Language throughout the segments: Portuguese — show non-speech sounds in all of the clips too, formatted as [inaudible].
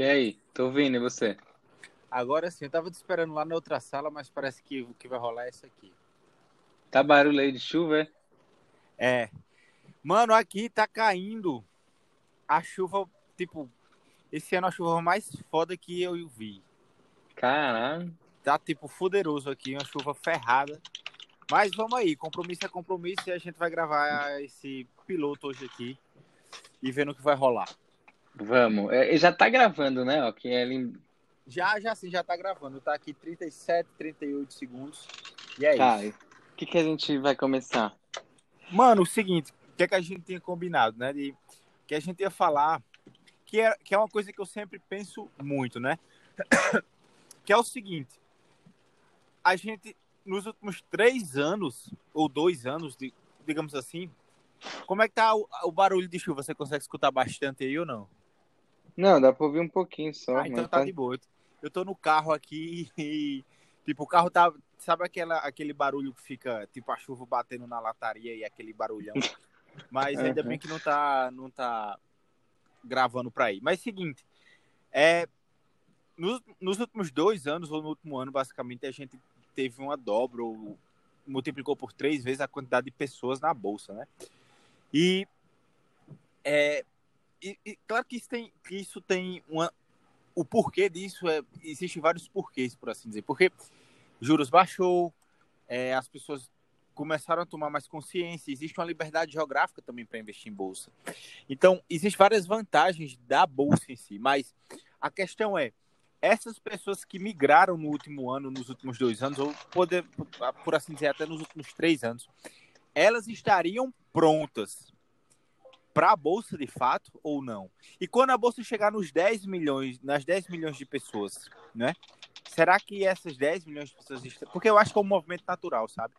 E aí, tô ouvindo, e você? Agora sim, eu tava te esperando lá na outra sala, mas parece que o que vai rolar é isso aqui. Tá barulho aí de chuva, é? É. Mano, aqui tá caindo a chuva, tipo, esse ano a chuva mais foda que eu vi. Caralho. Tá, tipo, fuderoso aqui, uma chuva ferrada. Mas vamos aí, compromisso é compromisso e a gente vai gravar esse piloto hoje aqui e vendo o que vai rolar. Vamos. É, já tá gravando, né? Ó, que é lim... Já, já sim, já tá gravando. Tá aqui 37, 38 segundos. E é Tá, isso. o que, que a gente vai começar? Mano, o seguinte, o que, é que a gente tinha combinado, né? De, que a gente ia falar, que é, que é uma coisa que eu sempre penso muito, né? [coughs] que é o seguinte, a gente, nos últimos três anos, ou dois anos, de- digamos assim, como é que tá o, o barulho de chuva? Você consegue escutar bastante aí ou não? Não, dá pra ouvir um pouquinho só. Ah, então mas tá de boa. Eu tô no carro aqui e, tipo, o carro tá. Sabe aquela, aquele barulho que fica, tipo, a chuva batendo na lataria e aquele barulhão? [laughs] Mas ainda Uhum. bem que não tá, não tá gravando pra aí. Mas seguinte, é, nos, nos últimos dois anos, ou no último ano, basicamente, a gente teve uma dobra, ou multiplicou por três vezes a quantidade de pessoas na bolsa, né? E é, e, e claro que isso tem, que isso tem uma. O porquê disso é. Existem vários porquês, por assim dizer. Porque juros baixou, é, as pessoas começaram a tomar mais consciência, existe uma liberdade geográfica também para investir em bolsa. Então, existem várias vantagens da bolsa em si, mas a questão é, essas pessoas que migraram no último ano, nos últimos dois anos, ou poder, por assim dizer, até nos últimos três anos, elas estariam prontas para a bolsa de fato ou não? E quando a bolsa chegar nos 10 milhões, nas 10 milhões de pessoas, né? Será que essas 10 milhões de pessoas porque eu acho que é um movimento natural, sabe?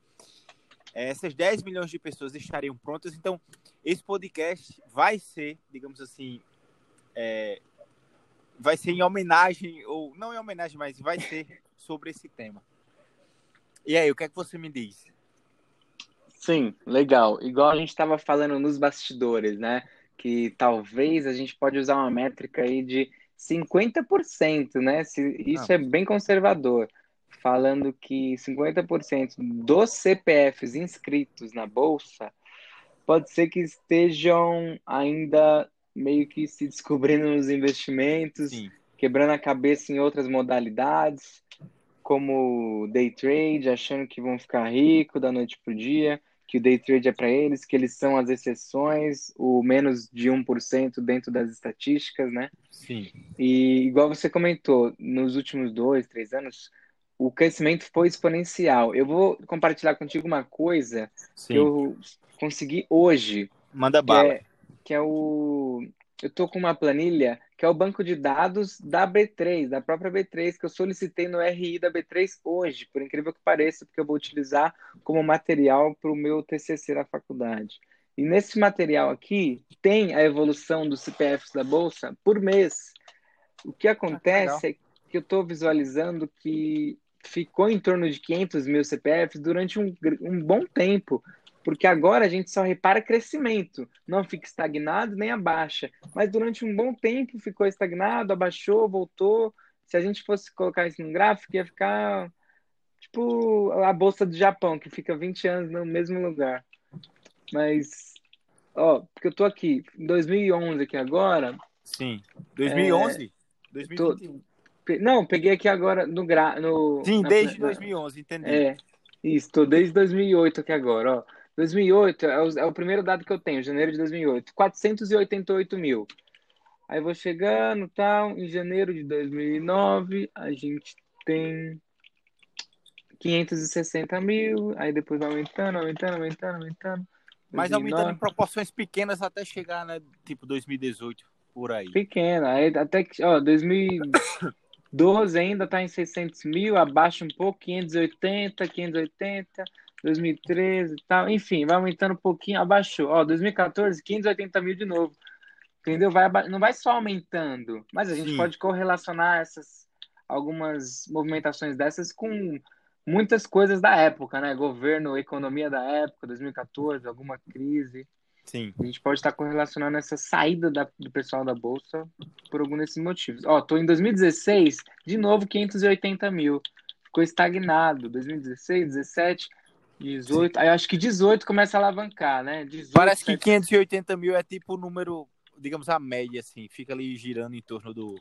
É, Essas 10 milhões de pessoas estariam prontas, então esse podcast vai ser, digamos assim, é, vai ser em homenagem, ou não em homenagem, mas vai ser sobre esse tema. E aí, o que é que você me diz? Sim, legal. Igual a gente estava falando nos bastidores, né? Que talvez a gente pode usar uma métrica aí de 50%, né? Se, isso Ah. é bem conservador. Falando que 50% dos CPFs inscritos na Bolsa pode ser que estejam ainda meio que se descobrindo nos investimentos, Sim, quebrando a cabeça em outras modalidades, como day trade, achando que vão ficar rico da noite pro dia, que o day trade é para eles, que eles são as exceções, o menos de 1% dentro das estatísticas, né? sim, E igual você comentou, nos últimos dois, três anos, o crescimento foi exponencial. Eu vou compartilhar contigo uma coisa que sim. eu consegui hoje, Manda que bala. é, que é o. Eu tô com uma planilha que é o banco de dados da B3, da própria B3, que eu solicitei no RI da B3 hoje, por incrível que pareça, porque eu vou utilizar como material para o meu TCC na faculdade. E nesse material aqui tem a evolução dos CPFs da Bolsa por mês. O que acontece é que eu estou visualizando que ficou em torno de 500 mil CPFs durante um, um bom tempo, porque agora a gente só repara crescimento, não fica estagnado nem abaixa, mas durante um bom tempo ficou estagnado, abaixou, voltou. Se a gente fosse colocar isso num gráfico, ia ficar tipo a bolsa do Japão, que fica 20 anos no mesmo lugar. Mas, ó, porque eu tô aqui em 2011 aqui agora, Sim. 2011? tô, 2021. pe- não, peguei aqui agora no gra, no Sim, na- desde na- 2011, entendi. É, isso, tô desde 2008 aqui agora, ó. 2008 é o, é o primeiro dado que eu tenho, janeiro de 2008, 488 mil. Aí vou chegando, tal, em janeiro de 2009, a gente tem 560 mil, aí depois vai aumentando, aumentando, aumentando, aumentando. Mas aumentando em 2009, proporções pequenas até chegar, né? Tipo 2018, por aí. pequena, aí até que, ó, 2012 ainda tá em 600 mil, abaixa um pouco, 580, 580, 2013 e tal, enfim, vai aumentando um pouquinho, abaixou, ó, 2014, 580 mil de novo, entendeu? Vai, não vai só aumentando, mas a gente Sim. pode correlacionar essas, algumas movimentações dessas com muitas coisas da época, né? Governo, economia da época, 2014, alguma crise. Sim. A gente pode estar correlacionando essa saída da, do pessoal da Bolsa por algum desses motivos. Ó, tô em 2016, de novo 580 mil. Ficou estagnado. 2016, 17, 18. Sim. Aí acho que 18 começa a alavancar, né? 18, Parece que 580 mil é tipo o número, digamos, a média, assim. Fica ali girando em torno do,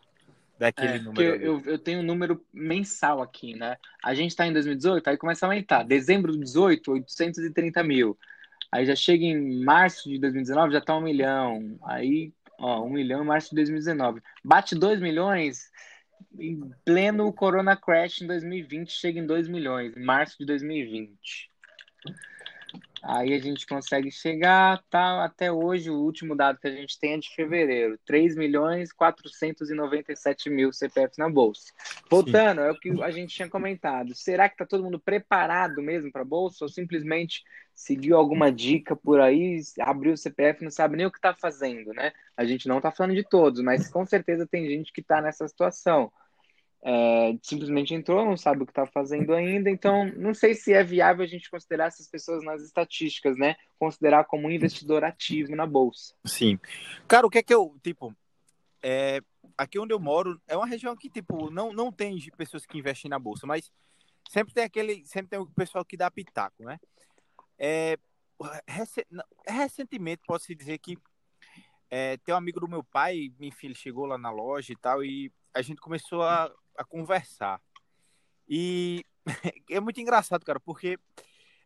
daquele é, número. Eu, eu tenho um número mensal aqui, né? A gente está em 2018, aí começa a aumentar. Dezembro de 18, 830 mil. Aí já chega em março de 2019, já está um milhão. Aí, ó, um milhão em março de 2019. Bate 2 milhões em pleno Corona Crash em 2020, chega em 2 milhões, em março de 2020. Aí a gente consegue chegar, tá, até hoje, o último dado que a gente tem é de fevereiro, 3 milhões 497 mil CPFs na bolsa. Voltando, Sim. é o que a gente tinha comentado. Será que tá todo mundo preparado mesmo para a bolsa ou simplesmente seguiu alguma dica por aí, abriu o CPF, não sabe nem o que está fazendo, né? A gente não está falando de todos, mas com certeza tem gente que está nessa situação é, simplesmente entrou, não sabe o que está fazendo ainda, então não sei se é viável a gente considerar essas pessoas nas estatísticas, né? Considerar como um investidor ativo na bolsa. Sim. Cara, o que é que eu, tipo, é, aqui onde eu moro é uma região que, tipo, não, não tem pessoas que investem na bolsa, mas sempre tem aquele, sempre tem o pessoal que dá pitaco, né? É, recentemente, posso dizer que é, tem um amigo do meu pai, enfim, ele chegou lá na loja e tal, e a gente começou a a conversar. E [laughs] é muito engraçado, cara, porque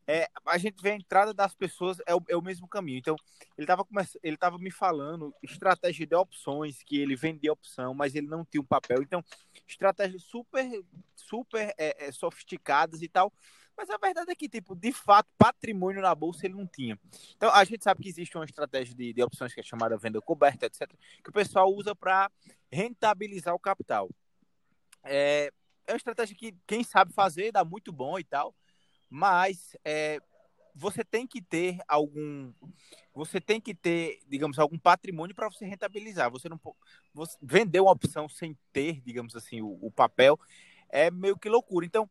é, a gente vê a entrada das pessoas, é o, é o mesmo caminho. Então, ele estava ele tava me falando estratégia de opções, que ele vendia opção, mas ele não tinha um papel. Então, estratégias super, super é, é, sofisticadas e tal. Mas a verdade é que, tipo, de fato, patrimônio na bolsa ele não tinha. Então, a gente sabe que existe uma estratégia de, de opções que é chamada venda coberta, etc., que o pessoal usa para rentabilizar o capital. É, é uma estratégia que quem sabe fazer dá muito bom e tal, mas é, você tem que ter algum, você tem que ter, digamos, algum patrimônio para você rentabilizar. Você não você vender uma opção sem ter, digamos assim, o, o papel é meio que loucura. Então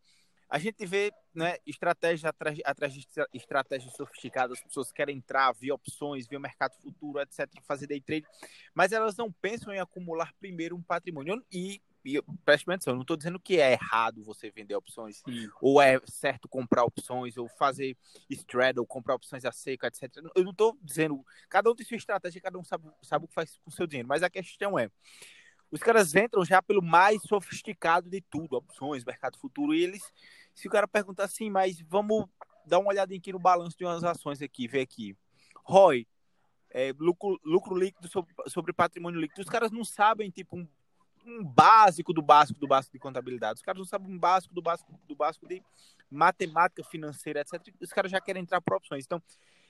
a gente vê né, estratégia atrás, atrás de estratégias sofisticadas, as pessoas querem entrar, ver opções, ver o mercado futuro, etc., fazer day trade, mas elas não pensam em acumular primeiro um patrimônio. E e preste atenção, eu não estou dizendo que é errado você vender opções, Sim. ou é certo comprar opções, ou fazer straddle, comprar opções a seca, etc. Eu não estou dizendo. Cada um tem sua estratégia, cada um sabe, sabe o que faz com o seu dinheiro. Mas a questão é: os caras entram já pelo mais sofisticado de tudo, opções, mercado futuro, e eles. Se o cara perguntar assim, mas vamos dar uma olhadinha aqui no balanço de umas ações aqui, ver aqui. ROI, é, lucro, lucro líquido sobre, sobre patrimônio líquido. Os caras não sabem, tipo, um um básico do básico do básico de contabilidade. Os caras não sabem um básico do básico do básico de matemática financeira, etc. Os caras já querem entrar por opções. Então,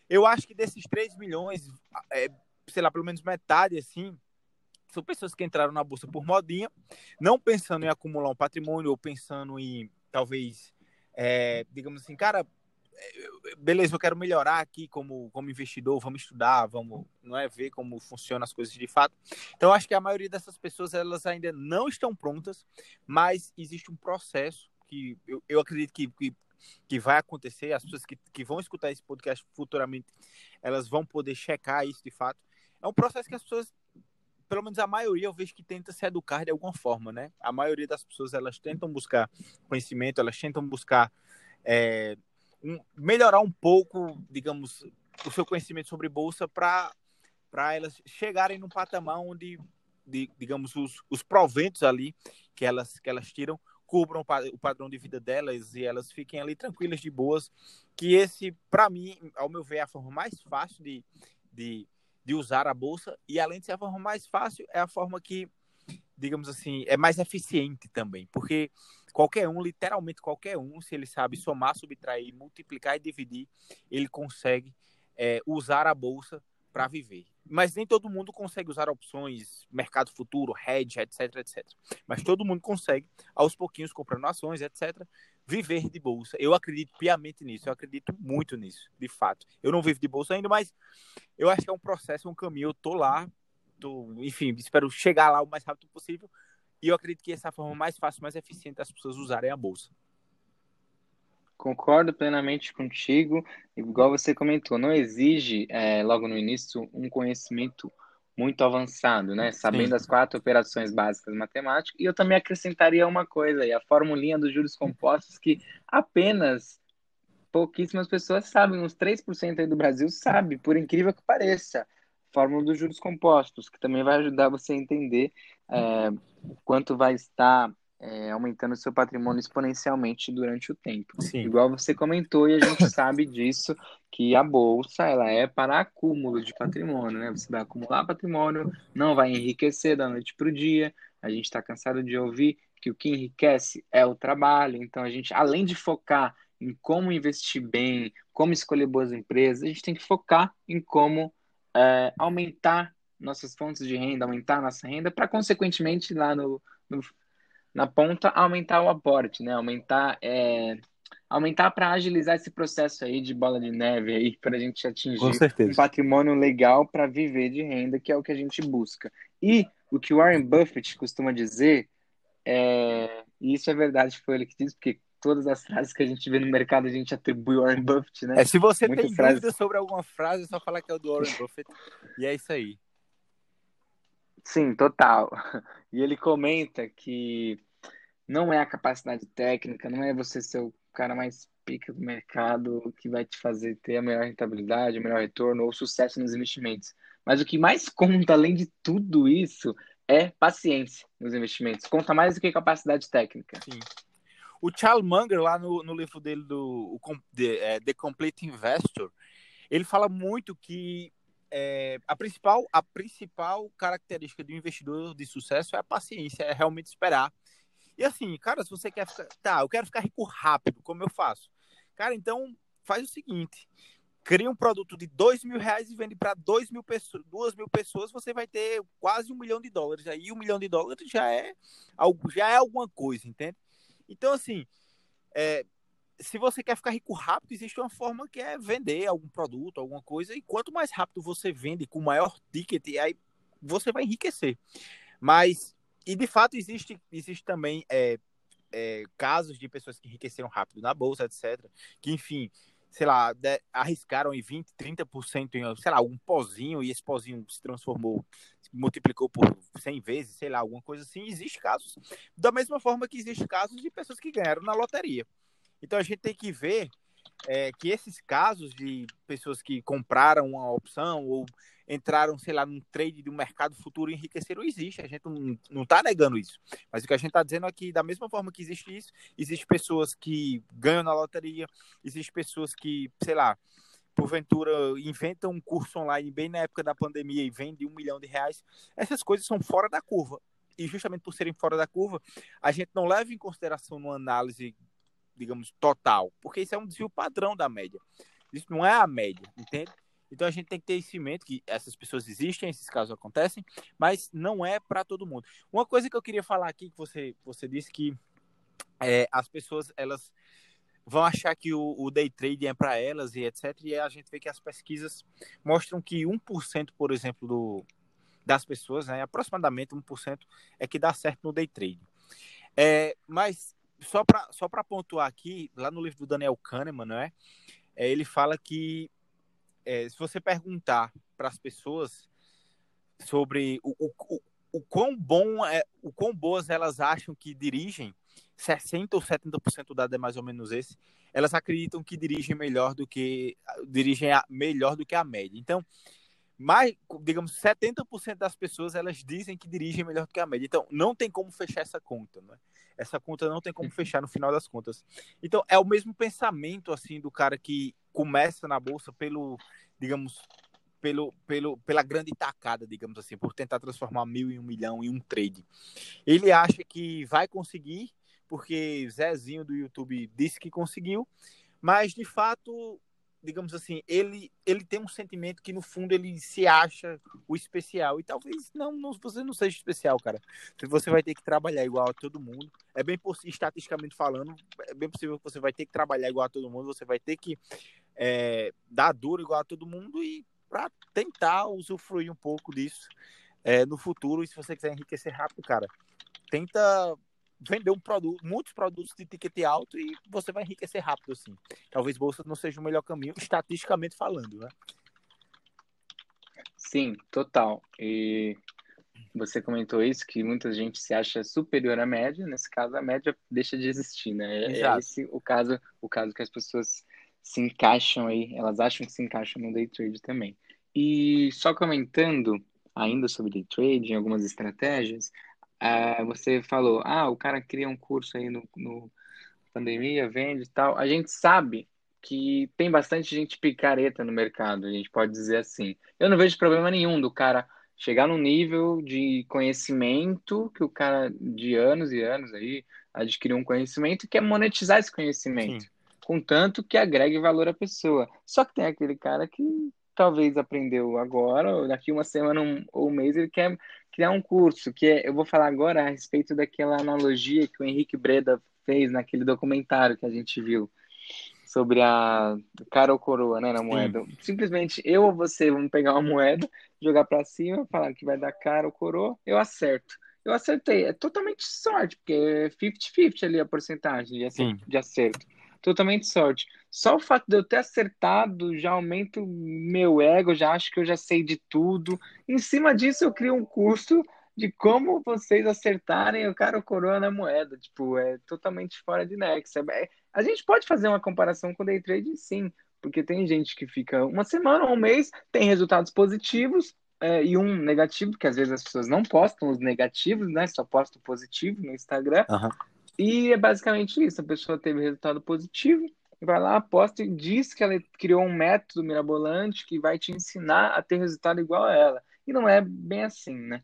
eu acho que desses 3 milhões, é, sei lá, pelo menos metade, assim, são pessoas que entraram na bolsa por modinha, não pensando em acumular um patrimônio ou pensando em, talvez, é, digamos assim, cara, beleza, eu quero melhorar aqui como, como investidor, vamos estudar, vamos não é ver como funcionam as coisas de fato. Então acho que a maioria dessas pessoas elas ainda não estão prontas, mas existe um processo que eu, eu acredito que, que, que vai acontecer, as pessoas que, que vão escutar esse podcast futuramente, elas vão poder checar isso de fato. É um processo que as pessoas pelo menos a maioria eu vejo que tenta se educar de alguma forma, né? A maioria das pessoas elas tentam buscar conhecimento, elas tentam buscar é, um, melhorar um pouco, digamos, o seu conhecimento sobre bolsa para elas chegarem num patamar onde, de, digamos, os, os proventos ali que elas que elas tiram cubram o padrão de vida delas e elas fiquem ali tranquilas de boas. Que esse, para mim, ao meu ver, é a forma mais fácil de, de, de usar a bolsa e além de ser a forma mais fácil, é a forma que digamos assim, é mais eficiente também, porque qualquer um, literalmente qualquer um, se ele sabe somar, subtrair, multiplicar e dividir, ele consegue é, usar a bolsa para viver. Mas nem todo mundo consegue usar opções, mercado futuro, hedge, etc, etc. Mas todo mundo consegue, aos pouquinhos, comprando ações, etc., viver de bolsa. Eu acredito piamente nisso, eu acredito muito nisso, de fato. Eu não vivo de bolsa ainda, mas eu acho que é um processo, um caminho. Eu tô lá, tô, enfim, espero chegar lá o mais rápido possível. E eu acredito que essa é a forma mais fácil, mais eficiente das pessoas usarem a bolsa. Concordo plenamente contigo. Igual você comentou, não exige, é, logo no início, um conhecimento muito avançado, né? Sabendo Sim. as quatro operações básicas matemáticas. E eu também acrescentaria uma coisa a formulinha dos juros compostos, que apenas pouquíssimas pessoas sabem, uns 3% aí do Brasil sabe, por incrível que pareça. Fórmula dos juros compostos, que também vai ajudar você a entender é, quanto vai estar é, aumentando o seu patrimônio exponencialmente durante o tempo. Sim. Igual você comentou, e a gente [laughs] sabe disso, que a bolsa ela é para acúmulo de patrimônio, né? Você vai acumular patrimônio, não vai enriquecer da noite para o dia. A gente está cansado de ouvir que o que enriquece é o trabalho. Então, a gente, além de focar em como investir bem, como escolher boas empresas, a gente tem que focar em como é, aumentar nossas fontes de renda, aumentar nossa renda, para, consequentemente, lá no, no na ponta, aumentar o aporte, né? Aumentar, é, aumentar para agilizar esse processo aí de bola de neve aí, [laughs] para a gente atingir um patrimônio legal para viver de renda, que é o que a gente busca. E o que o Warren Buffett costuma dizer, é, e isso é verdade, foi ele que disse, porque todas as frases que a gente vê no mercado a gente atribui ao Warren Buffett, né? É, se você Muitas tem frases... dúvida sobre alguma frase, é só falar que é o do Warren Buffett, e é isso aí. Sim, total. E ele comenta que não é a capacidade técnica, não é você ser o cara mais pica do mercado que vai te fazer ter a melhor rentabilidade, o melhor retorno ou sucesso nos investimentos. Mas o que mais conta, além de tudo isso, é paciência nos investimentos. Conta mais do que capacidade técnica. Sim. O Charles Munger, lá no, no livro dele do The, é, The Complete Investor, ele fala muito que é, a, principal, a principal característica do investidor de sucesso é a paciência, é realmente esperar. E assim, cara, se você quer ficar. Tá, eu quero ficar rico rápido, como eu faço? Cara, então faz o seguinte: cria um produto de dois mil reais e vende para dois mil pessoas, duas mil pessoas, você vai ter quase um milhão de dólares. Aí um milhão de dólares já é já é alguma coisa, entende? Então, assim, é, se você quer ficar rico rápido, existe uma forma que é vender algum produto, alguma coisa, e quanto mais rápido você vende com maior ticket, aí você vai enriquecer. Mas, e de fato, existe, existe também é, é, casos de pessoas que enriqueceram rápido na bolsa, etc., que, enfim, sei lá, de, arriscaram em 20%, 30% em, sei lá, um pozinho, e esse pozinho se transformou, se multiplicou por 100 vezes, sei lá, alguma coisa assim. Existe casos, da mesma forma que existe casos de pessoas que ganharam na loteria. Então a gente tem que ver é, que esses casos de pessoas que compraram uma opção ou entraram, sei lá, num trade do mercado futuro e enriqueceram, existe. A gente não está negando isso. Mas o que a gente está dizendo é que, da mesma forma que existe isso, existe pessoas que ganham na loteria, existe pessoas que, sei lá, porventura inventam um curso online bem na época da pandemia e vendem um milhão de reais. Essas coisas são fora da curva. E justamente por serem fora da curva, a gente não leva em consideração numa análise digamos, total, porque isso é um desvio padrão da média. Isso não é a média, entende? Então a gente tem que ter esse mente que essas pessoas existem, esses casos acontecem, mas não é para todo mundo. Uma coisa que eu queria falar aqui que você você disse que é, as pessoas elas vão achar que o, o day trading é para elas e etc. E a gente vê que as pesquisas mostram que 1%, por exemplo, do, das pessoas, né, aproximadamente 1%, é que dá certo no day trading. É, mas só para só pontuar aqui, lá no livro do Daniel Kahneman, não é? é ele fala que é, se você perguntar para as pessoas sobre o, o, o, o, quão bom é, o quão boas elas acham que dirigem, 60 ou 70% do dado é mais ou menos esse, elas acreditam que dirigem melhor do que dirigem a, melhor do que a média. Então, mais, digamos, 70% das pessoas elas dizem que dirigem melhor do que a média. Então, não tem como fechar essa conta, né? Essa conta não tem como fechar no final das contas. Então, é o mesmo pensamento assim do cara que começa na bolsa pelo, digamos, pelo, pelo, pela grande tacada, digamos assim, por tentar transformar mil em um milhão em um trade. Ele acha que vai conseguir, porque Zezinho do YouTube disse que conseguiu, mas de fato digamos assim, ele, ele tem um sentimento que no fundo ele se acha o especial. E talvez não, não você não seja especial, cara. Você vai ter que trabalhar igual a todo mundo. É bem estatisticamente falando, é bem possível que você vai ter que trabalhar igual a todo mundo, você vai ter que é, dar duro igual a todo mundo e para tentar usufruir um pouco disso é, no futuro. E se você quiser enriquecer rápido, cara, tenta vender um produto, muitos produtos de ticket alto e você vai enriquecer rápido, assim. Talvez bolsa não seja o melhor caminho, estatisticamente falando, né? Sim, total. E você comentou isso, que muita gente se acha superior à média, nesse caso a média deixa de existir, né? É, é Exato. É esse o caso, o caso que as pessoas se encaixam aí, elas acham que se encaixam no day trade também. E só comentando ainda sobre day trade, algumas estratégias, uh, você falou, ah, o cara cria um curso aí no, no pandemia, vende e tal. A gente sabe que tem bastante gente picareta no mercado, a gente pode dizer assim. Eu não vejo problema nenhum do cara chegar num nível de conhecimento que o cara de anos e anos aí adquiriu um conhecimento e quer monetizar esse conhecimento, Sim. contanto que agregue valor à pessoa. Só que tem aquele cara que talvez aprendeu agora, ou daqui uma semana um, ou um mês ele quer criar um curso, que é, eu vou falar agora a respeito daquela analogia que o Henrique Breda fez naquele documentário que a gente viu sobre a cara ou coroa, né, na moeda. Sim. Simplesmente eu ou você vamos pegar uma moeda, jogar para cima, falar que vai dar cara ou coroa, eu acerto. Eu acertei. É totalmente sorte, porque é 50-50 ali a porcentagem de acerto, de acerto. Totalmente sorte. Só o fato de eu ter acertado já aumenta o meu ego, já acho que eu já sei de tudo. Em cima disso, eu crio um curso de como vocês acertarem o cara ou coroa na moeda. Tipo, é totalmente fora de nexo. É, a gente pode fazer uma comparação com day trade, sim, porque tem gente que fica uma semana ou um mês, tem resultados positivos é, e um negativo, porque às vezes as pessoas não postam os negativos, né? Só postam positivo no Instagram. Uhum. E é basicamente isso: a pessoa teve resultado positivo, vai lá, aposta e diz que ela criou um método mirabolante que vai te ensinar a ter resultado igual a ela. E não é bem assim, né?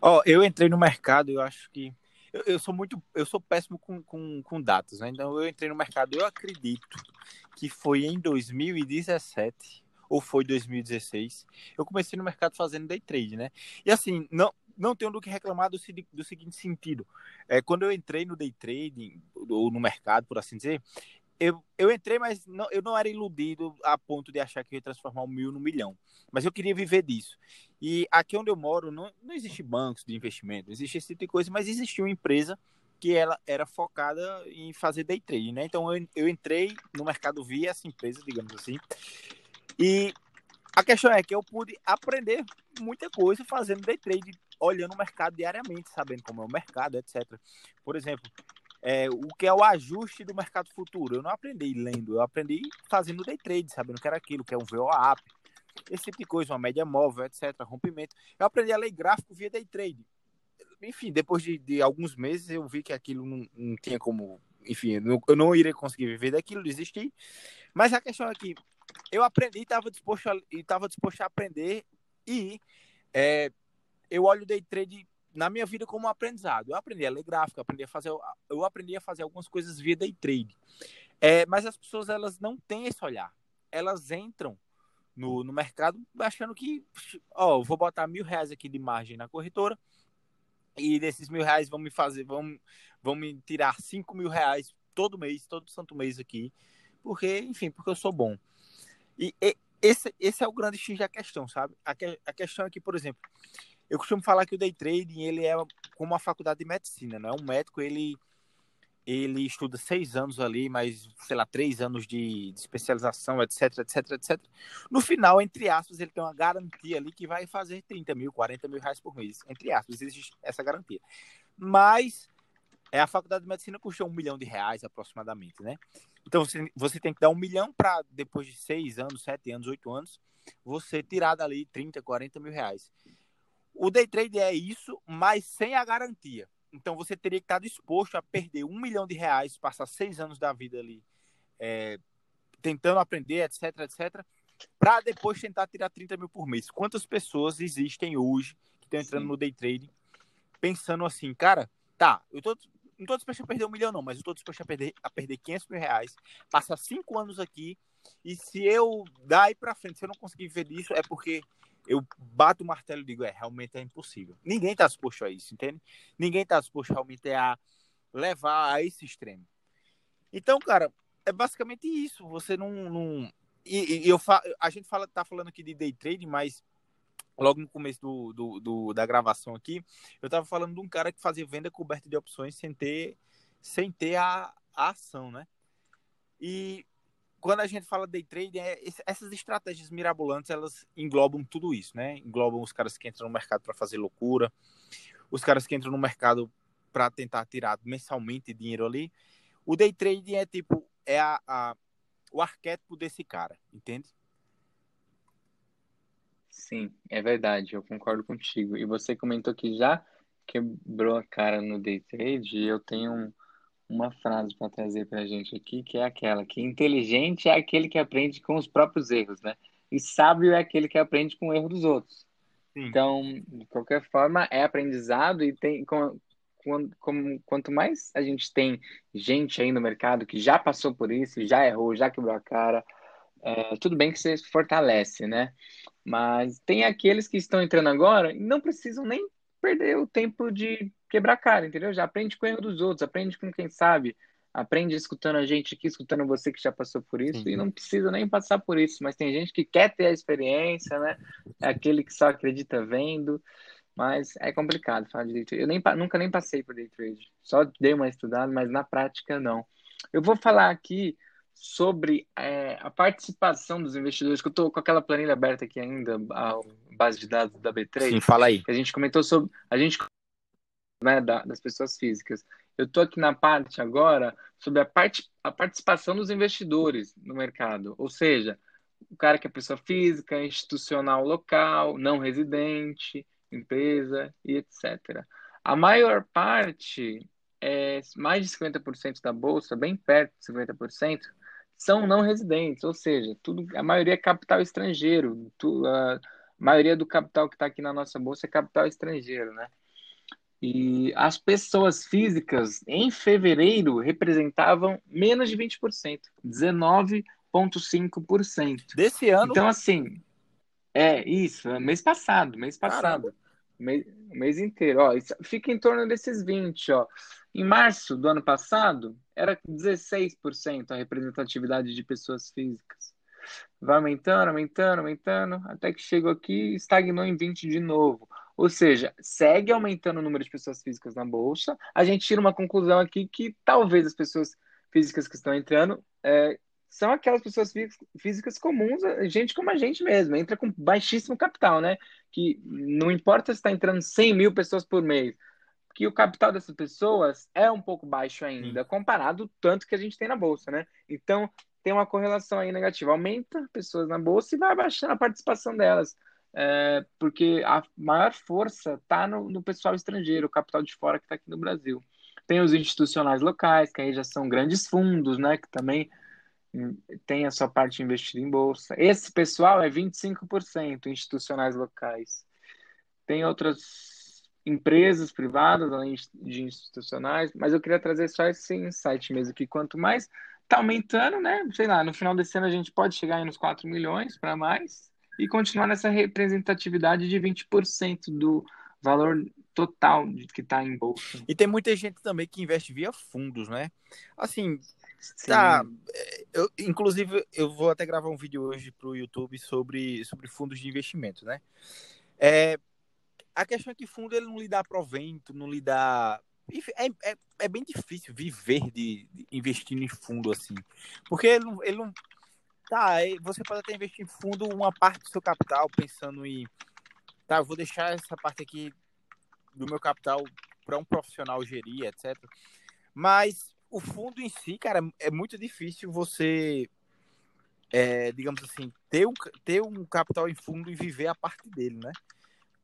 Ó, oh, eu entrei no mercado, eu acho que eu, eu, sou muito, eu sou péssimo com, com, com datas, né? Então eu entrei no mercado, eu acredito que foi em 2017 ou foi 2016. Eu comecei no mercado fazendo day trade, né? E assim, não, não tenho do que reclamar do, do seguinte sentido. É, quando eu entrei no day trading, ou no mercado, por assim dizer, eu, eu entrei, mas não, eu não era iludido a ponto de achar que ia transformar um mil no milhão. Mas eu queria viver disso. E aqui onde eu moro, não, não existe bancos de investimento, existe esse tipo de coisa, mas existia uma empresa que ela era focada em fazer day trade, né? Então eu, eu entrei no mercado via essa empresa, digamos assim. E a questão é que eu pude aprender muita coisa fazendo day trade, olhando o mercado diariamente, sabendo como é o mercado, etc. Por exemplo, é, o que é o ajuste do mercado futuro. Eu não aprendi lendo, eu aprendi fazendo day trade, sabendo que era aquilo, que é um VWAP, esse tipo de coisa, uma média móvel, etc., rompimento. Eu aprendi a ler gráfico via day trade. Enfim, depois de, de alguns meses eu vi que aquilo não, não tinha como. Enfim, não, eu não iria conseguir viver daquilo, desisti. Mas a questão é que eu aprendi e estava disposto, a, disposto a aprender e é, eu olho o day trade na minha vida como um aprendizado. Eu aprendi a ler gráfico, aprendi a fazer, eu aprendi a fazer algumas coisas via day trade. É, mas as pessoas elas não têm esse olhar. Elas entram no, no mercado achando que, ó, vou botar mil reais aqui de margem na corretora e desses mil reais vão me fazer, vão, vão me tirar cinco mil reais todo mês, todo santo mês aqui, porque, enfim, porque eu sou bom. E, e esse, esse é o grande X da questão, sabe? A, que, a questão é que, por exemplo, eu costumo falar que o day trading ele é como uma faculdade de medicina, não é um médico ele ele estuda seis anos ali, mais sei lá três anos de, de, especialização, etc, etc, etc. No final, entre aspas, ele tem uma garantia ali que vai fazer 30 mil, 40 mil reais por mês, entre aspas, existe essa garantia. Mas é a faculdade de medicina custa um milhão de reais aproximadamente, né? Então você, você tem que dar um milhão para depois de seis anos, sete anos, oito anos, você tirar dali 30, 40 mil reais. O day trade é isso, mas sem a garantia. Então você teria que estar disposto a perder um milhão de reais, passar seis anos da vida ali é, tentando aprender, etc, etc, para depois tentar tirar 30 mil por mês. Quantas pessoas existem hoje que estão entrando Sim. no day trading pensando assim, cara, tá, eu tô, não estou disposto a perder um milhão não, mas eu estou disposto a perder, a perder 500 mil reais, passar cinco anos aqui e se eu dar aí para frente, se eu não conseguir ver disso, é porque eu bato o martelo e digo, é, realmente é impossível. Ninguém está disposto a isso, entende? Ninguém está disposto realmente a levar a esse extremo. Então, cara, é basicamente isso. Você não. não... E, e eu fa... A gente fala, tá falando aqui de day trade, mas logo no começo do, do, do, da gravação aqui, eu estava falando de um cara que fazia venda coberta de opções sem ter, sem ter a, a ação, né? E quando a gente fala day trade, é, essas estratégias mirabolantes, elas englobam tudo isso, né? Englobam os caras que entram no mercado para fazer loucura, os caras que entram no mercado para tentar tirar mensalmente dinheiro ali. O day trade é tipo, é a, a, o arquétipo desse cara, entende? Sim, é verdade, eu concordo contigo. E você comentou que já quebrou a cara no day trade, e eu tenho um, uma frase para trazer para a gente aqui, que é aquela que inteligente é aquele que aprende com os próprios erros, né? E sábio é aquele que aprende com o erro dos outros. Sim. Então, de qualquer forma, é aprendizado e tem com, com, com, quanto mais a gente tem gente aí no mercado que já passou por isso, já errou, já quebrou a cara, é, tudo bem que você fortalece, né? Mas tem aqueles que estão entrando agora e não precisam nem perder o tempo de quebrar a cara, entendeu? Já aprende com o erro dos outros, aprende com quem sabe, aprende escutando a gente aqui, escutando você que já passou por isso, Sim. e não precisa nem passar por isso, mas tem gente que quer ter a experiência, né? É aquele que só acredita vendo, mas é complicado falar de day trade. Eu nem, nunca nem passei por day trade, só dei uma estudada, mas na prática não. Eu vou falar aqui sobre é, a participação dos investidores, que eu estou com aquela planilha aberta aqui ainda, a base de dados da B3. Sim, fala aí. A gente comentou sobre. A gente né, da, das pessoas físicas. Eu estou aqui na parte agora sobre a, parte, a participação dos investidores no mercado. Ou seja, o cara que é pessoa física, institucional local, não residente, empresa e etc. A maior parte, é, mais de 50% da bolsa, bem perto de 50%, são não residentes, ou seja, tudo, a maioria é capital estrangeiro, tu, a maioria do capital que está aqui na nossa bolsa é capital estrangeiro, né? E as pessoas físicas em fevereiro representavam menos de 20%, 19,5%. Desse ano? Então, assim, é isso, é mês passado, mês passado. Mês, mês inteiro, ó, fica em torno desses 20, ó. Em março do ano passado, era 16% a representatividade de pessoas físicas. Vai aumentando, aumentando, aumentando, até que chegou aqui e estagnou em 20 de novo. Ou seja, segue aumentando o número de pessoas físicas na bolsa. A gente tira uma conclusão aqui que talvez as pessoas físicas que estão entrando é, são aquelas pessoas físicas comuns, gente como a gente mesmo, entra com baixíssimo capital, né? Que não importa se está entrando 100 mil pessoas por mês, que o capital dessas pessoas é um pouco baixo ainda, Sim. comparado ao tanto que a gente tem na bolsa, né? Então, tem uma correlação aí negativa. Aumenta pessoas na bolsa e vai abaixando a participação delas. É, porque a maior força está no, no, pessoal estrangeiro, o capital de fora que está aqui no Brasil. Tem os institucionais locais, que aí já são grandes fundos, né? Que também tem a sua parte investida em bolsa. Esse pessoal é 25% institucionais locais. Tem outras empresas privadas, além de institucionais, mas eu queria trazer só esse insight mesmo, que quanto mais está aumentando, né? Sei lá, no final desse ano a gente pode chegar nos 4 milhões para mais e continuar nessa representatividade de 20% do valor total que está em bolsa. E tem muita gente também que investe via fundos, né? Assim, Sim. tá. Eu, inclusive, eu vou até gravar um vídeo hoje para o YouTube sobre, sobre fundos de investimento, né? É, a questão é que fundo ele não lhe dá provento, não lhe dá. É, é, é bem difícil viver de, de investindo em fundo assim. Porque ele não, ele não. Tá, você pode até investir em fundo uma parte do seu capital, pensando em. Tá, eu vou deixar essa parte aqui do meu capital para um profissional gerir, etc. Mas o fundo em si, cara, é muito difícil você, é, digamos assim, ter um, ter um capital em fundo e viver a parte dele, né?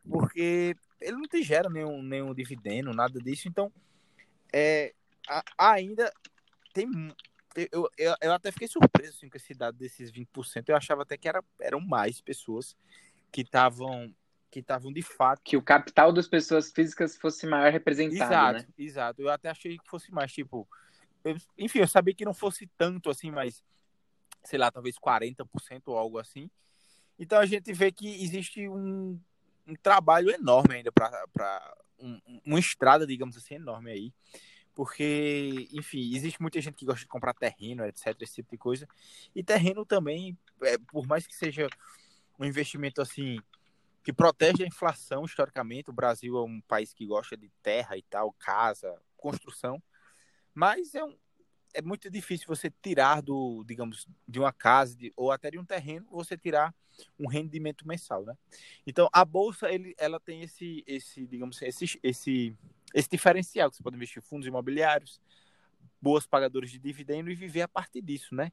porque ele não te gera nenhum, nenhum dividendo, nada disso. Então, é, a, ainda tem. Eu, eu, eu, até fiquei surpreso assim, com esse dado desses 20%. Eu achava até que era, eram mais pessoas que estavam que estavam de fato. Que o capital das pessoas físicas fosse maior representado. Exato, né? exato. Eu até achei que fosse mais, tipo. Eu, enfim, eu sabia que não fosse tanto assim, mas sei lá, talvez 40% ou algo assim. Então a gente vê que existe um, um trabalho enorme ainda para um, uma estrada, digamos assim, enorme aí. Porque, enfim, existe muita gente que gosta de comprar terreno, etc., esse tipo de coisa. E terreno também, é, por mais que seja um investimento assim, que protege a inflação historicamente. O Brasil é um país que gosta de terra e tal, casa, construção. Mas é, um, é muito difícil você tirar do, digamos, de uma casa de, ou até de um terreno, você tirar um rendimento mensal, né? Então, a bolsa, ele, ela tem esse, esse digamos, esse, esse, esse diferencial que você pode investir em fundos imobiliários, boas pagadoras de dividendo e viver a partir disso, né?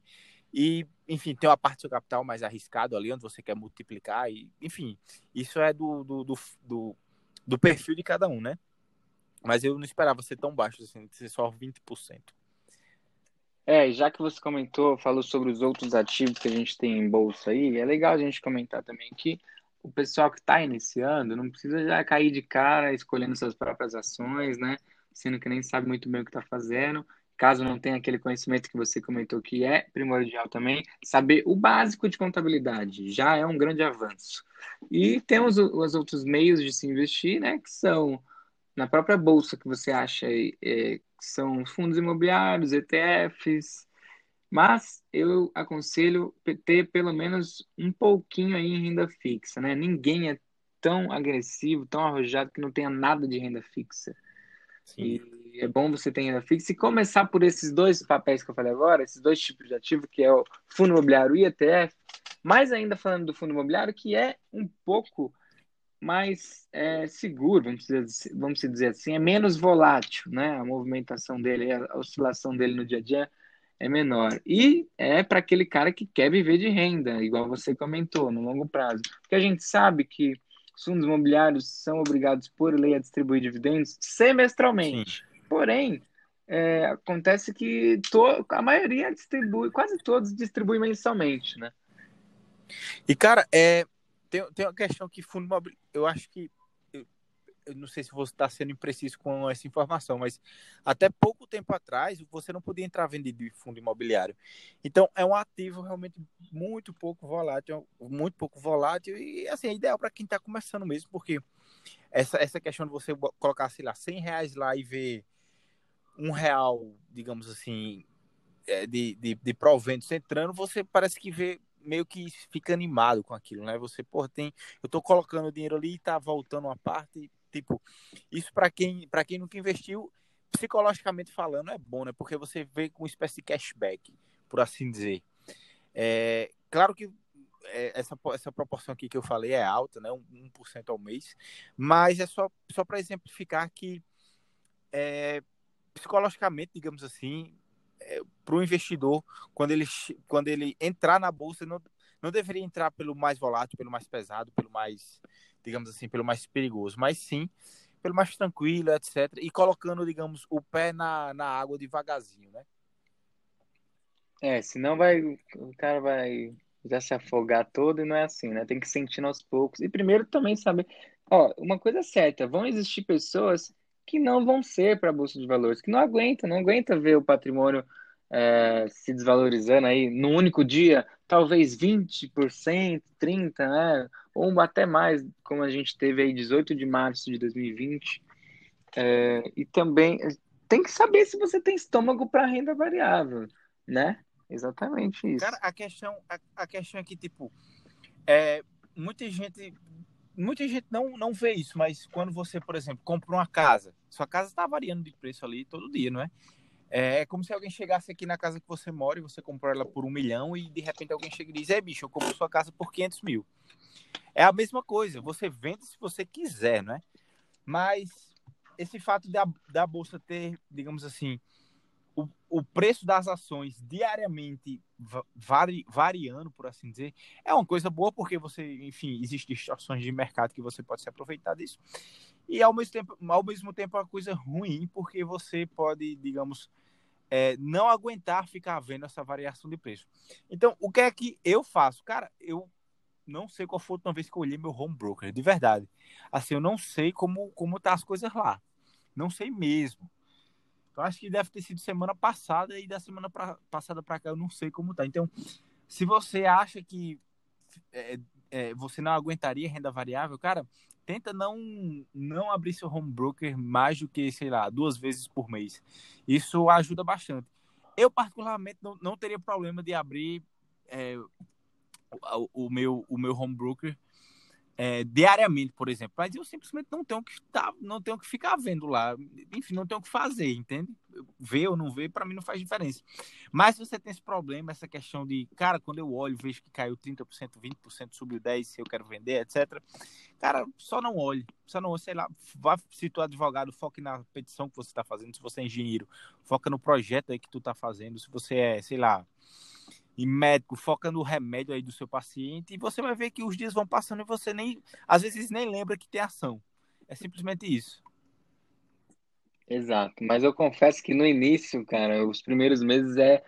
E, enfim, tem uma parte do seu capital mais arriscado ali, onde você quer multiplicar, e, enfim, isso é do, do, do, do, do perfil de cada um, né? Mas eu não esperava ser tão baixo, assim, ser só 20%. É, já que você comentou, falou sobre os outros ativos que a gente tem em bolsa aí, é legal a gente comentar também que o pessoal que está iniciando não precisa já cair de cara escolhendo suas próprias ações, né? Sendo que nem sabe muito bem o que está fazendo. Caso não tenha aquele conhecimento que você comentou que é primordial também, saber o básico de contabilidade já é um grande avanço. E temos os outros meios de se investir, né? Que são na própria bolsa que você acha é, são fundos imobiliários, ETFs, mas eu aconselho ter pelo menos um pouquinho aí em renda fixa, né? Ninguém é tão agressivo, tão arrojado que não tenha nada de renda fixa. Sim. E é bom você ter renda fixa e começar por esses dois papéis que eu falei agora, esses dois tipos de ativo, que é o fundo imobiliário e ETF, mais ainda falando do fundo imobiliário, que é um pouco mais é, seguro, vamos dizer, vamos dizer assim, é menos volátil, né? A movimentação dele, a oscilação dele no dia a dia é menor. E é para aquele cara que quer viver de renda, igual você comentou, no longo prazo. Porque a gente sabe que os fundos imobiliários são obrigados por lei a distribuir dividendos semestralmente. Sim. Porém, é, acontece que to, a maioria distribui, quase todos distribuem mensalmente, né? E, cara, é, tem, tem uma questão que fundo imobiliário, eu acho que eu, eu não sei se você está sendo impreciso com essa informação, mas até pouco tempo atrás você não podia entrar vendido de fundo imobiliário. Então é um ativo realmente muito pouco volátil, muito pouco volátil e assim é ideal para quem está começando mesmo, porque essa, essa questão de você colocar, sei lá, 100 reais lá e ver um real, digamos assim, é, de, de, de proventos entrando, você parece que vê meio que fica animado com aquilo, né? Você, pô, tem, eu tô colocando dinheiro ali e tá voltando uma parte, tipo, isso para quem, para quem nunca investiu, psicologicamente falando é bom, né? Porque você vê com uma espécie de cashback, por assim dizer. É, claro que é, essa, essa proporção aqui que eu falei é alta, né? 1% ao mês, mas é só, só para exemplificar que é, psicologicamente, digamos assim, é, para o investidor, quando ele, quando ele entrar na bolsa, não, não deveria entrar pelo mais volátil, pelo mais pesado, pelo mais, digamos assim, pelo mais perigoso, mas sim pelo mais tranquilo, etc. E colocando, digamos, o pé na, na água devagarzinho, né? É, senão vai, o cara vai já se afogar todo e não é assim, né? Tem que sentir aos poucos. E primeiro também saber, ó, uma coisa certa, vão existir pessoas que não vão ser para a bolsa de valores, que não aguentam, não aguenta ver o patrimônio é, se desvalorizando aí no único dia, talvez 20%, 30%, né? ou até mais, como a gente teve aí 18 de março de 2020. É, e também tem que saber se você tem estômago para renda variável, né? Exatamente isso. Cara, a questão, a, a questão é que, tipo, é, muita gente muita gente não, não vê isso, mas quando você, por exemplo, compra uma casa, sua casa está variando de preço ali todo dia, não é? É como se alguém chegasse aqui na casa que você mora e você comprou ela por um milhão e de repente alguém chega e diz: É, bicho, eu compro sua casa por 500 mil. É a mesma coisa, você vende se você quiser, né? Mas esse fato da, da bolsa ter, digamos assim, o, preço das ações diariamente vari, variando, por assim dizer, é uma coisa boa porque você, enfim, existem distorções de mercado que você pode se aproveitar disso. E ao mesmo tempo, ao mesmo tempo é uma coisa ruim porque você pode, digamos, é, não aguentar ficar vendo essa variação de preço. Então, o que é que eu faço? Cara, eu não sei qual foi a última vez que eu olhei meu home broker, de verdade. Assim, eu não sei como, como tá as coisas lá. Não sei mesmo. Eu acho que deve ter sido semana passada e da semana pra, passada para cá eu não sei como tá. Então, se você acha que é, é, você não aguentaria renda variável, cara, tenta não, não abrir seu home broker mais do que, sei lá, duas vezes por mês. Isso ajuda bastante. Eu, particularmente, não, não teria problema de abrir é, o, o, meu, o meu home broker é, diariamente, por exemplo. Mas eu simplesmente não tenho que estar, não tenho que ficar vendo lá. Enfim, não tenho que fazer, entende? Ver ou não ver, para mim não faz diferença. Mas se você tem esse problema, essa questão de, cara, quando eu olho, vejo que caiu 30%, 20%, subiu 10%, se eu quero vender, etc. Cara, só não olhe. Só não, sei lá, vá se tu é advogado, foque na petição que você está fazendo. Se você é engenheiro, foca no projeto aí que tu está fazendo. Se você é, sei lá, e médico foca no remédio aí do seu paciente e você vai ver que os dias vão passando e você nem, às vezes nem lembra que tem ação. É simplesmente isso. Exato, mas eu confesso que no início, cara, os primeiros meses é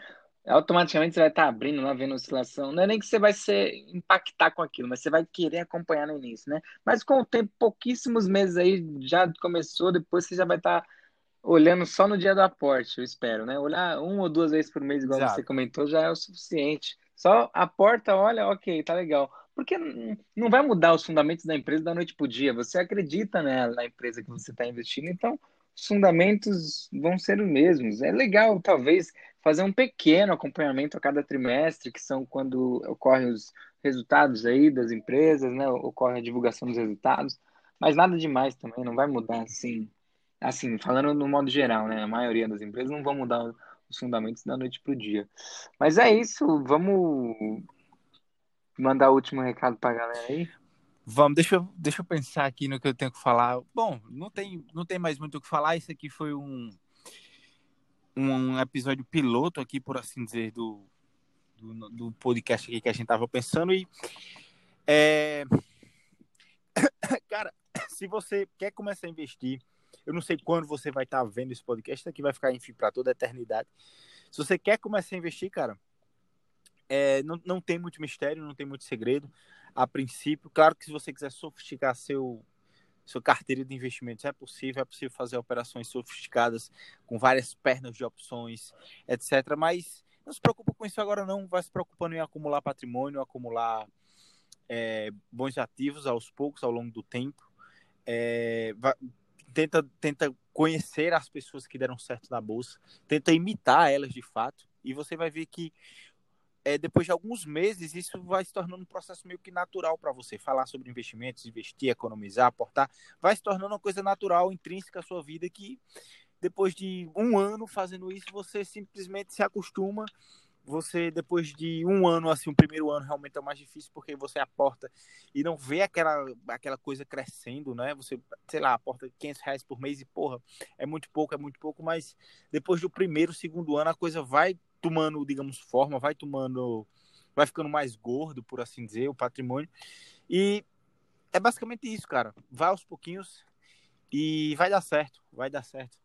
automaticamente você vai estar abrindo lá, vendo oscilação. Não é nem que você vai se impactar com aquilo, mas você vai querer acompanhar no início, né? Mas com o tempo, pouquíssimos meses aí já começou, depois você já vai estar olhando só no dia do aporte, eu espero, né? Olhar uma ou duas vezes por mês, igual Exato. você comentou, já é o suficiente. Só a porta, olha, ok, tá legal. Porque não vai mudar os fundamentos da empresa da noite para o dia. Você acredita né, na empresa que você está investindo, então os fundamentos vão ser os mesmos. É legal, talvez, fazer um pequeno acompanhamento a cada trimestre, que são quando ocorrem os resultados aí das empresas, né? Ocorre a divulgação dos resultados, mas nada demais também, não vai mudar assim assim, falando no modo geral, né? A maioria das empresas não vão mudar os fundamentos da noite para o dia. Mas é isso, vamos mandar o último recado para a galera aí? Vamos, deixa eu, deixa eu pensar aqui no que eu tenho que falar. Bom, não tem, não tem mais muito o que falar. Isso aqui foi um, um episódio piloto aqui, por assim dizer, do, do, do podcast aqui que a gente tava pensando. E, é... [coughs] cara, [coughs] se você quer começar a investir, eu não sei quando você vai estar tá vendo esse podcast, isso aqui vai ficar, enfim, para toda a eternidade. Se você quer começar a investir, cara, é, não, não tem muito mistério, não tem muito segredo. A princípio, claro que se você quiser sofisticar seu, sua carteira de investimentos, é possível, é possível fazer operações sofisticadas com várias pernas de opções, etc. Mas não se preocupe com isso agora não, vai se preocupando em acumular patrimônio, acumular é, bons ativos aos poucos, ao longo do tempo. É, vai, tenta, tenta conhecer as pessoas que deram certo na bolsa, tenta imitar elas de fato, e você vai ver que é, depois de alguns meses isso vai se tornando um processo meio que natural para você. Falar sobre investimentos, investir, economizar, aportar, vai se tornando uma coisa natural, intrínseca à sua vida que depois de um ano fazendo isso, você simplesmente se acostuma você depois de um ano assim o primeiro ano realmente é mais difícil porque você aporta e não vê aquela aquela coisa crescendo né? Você sei lá aporta 500 reais por mês e porra é muito pouco é muito pouco mas depois do primeiro segundo ano a coisa vai tomando digamos forma vai tomando vai ficando mais gordo por assim dizer o patrimônio. E é basicamente isso cara. Vai aos pouquinhos e vai dar certo vai dar certo.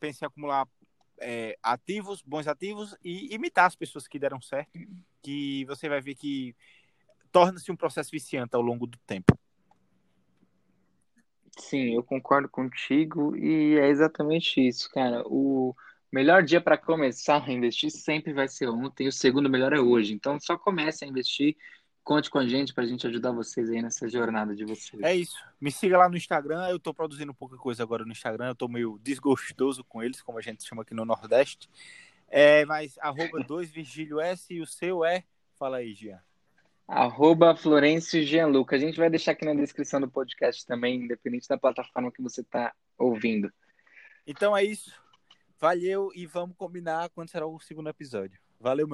Pense em acumular é, ativos, bons ativos e imitar as pessoas que deram certo, que você vai ver que torna-se um processo viciante ao longo do tempo. Sim, eu concordo contigo e é exatamente isso, cara. O melhor dia para começar a investir sempre vai ser ontem, o segundo melhor é hoje. Então só comece a investir Conte com a gente para a gente ajudar vocês aí nessa jornada de vocês. É isso. Me siga lá no Instagram. Eu estou produzindo pouca coisa agora no Instagram. Eu estou meio desgostoso com eles, como a gente chama aqui no Nordeste. É, mas arroba [laughs] 2 Virgílio S e o seu é. Fala aí, Gian. Arroba Florencio Gianluca. A gente vai deixar aqui na descrição do podcast também, independente da plataforma que você está ouvindo. Então é isso. Valeu e vamos combinar quando será o segundo episódio. Valeu, meu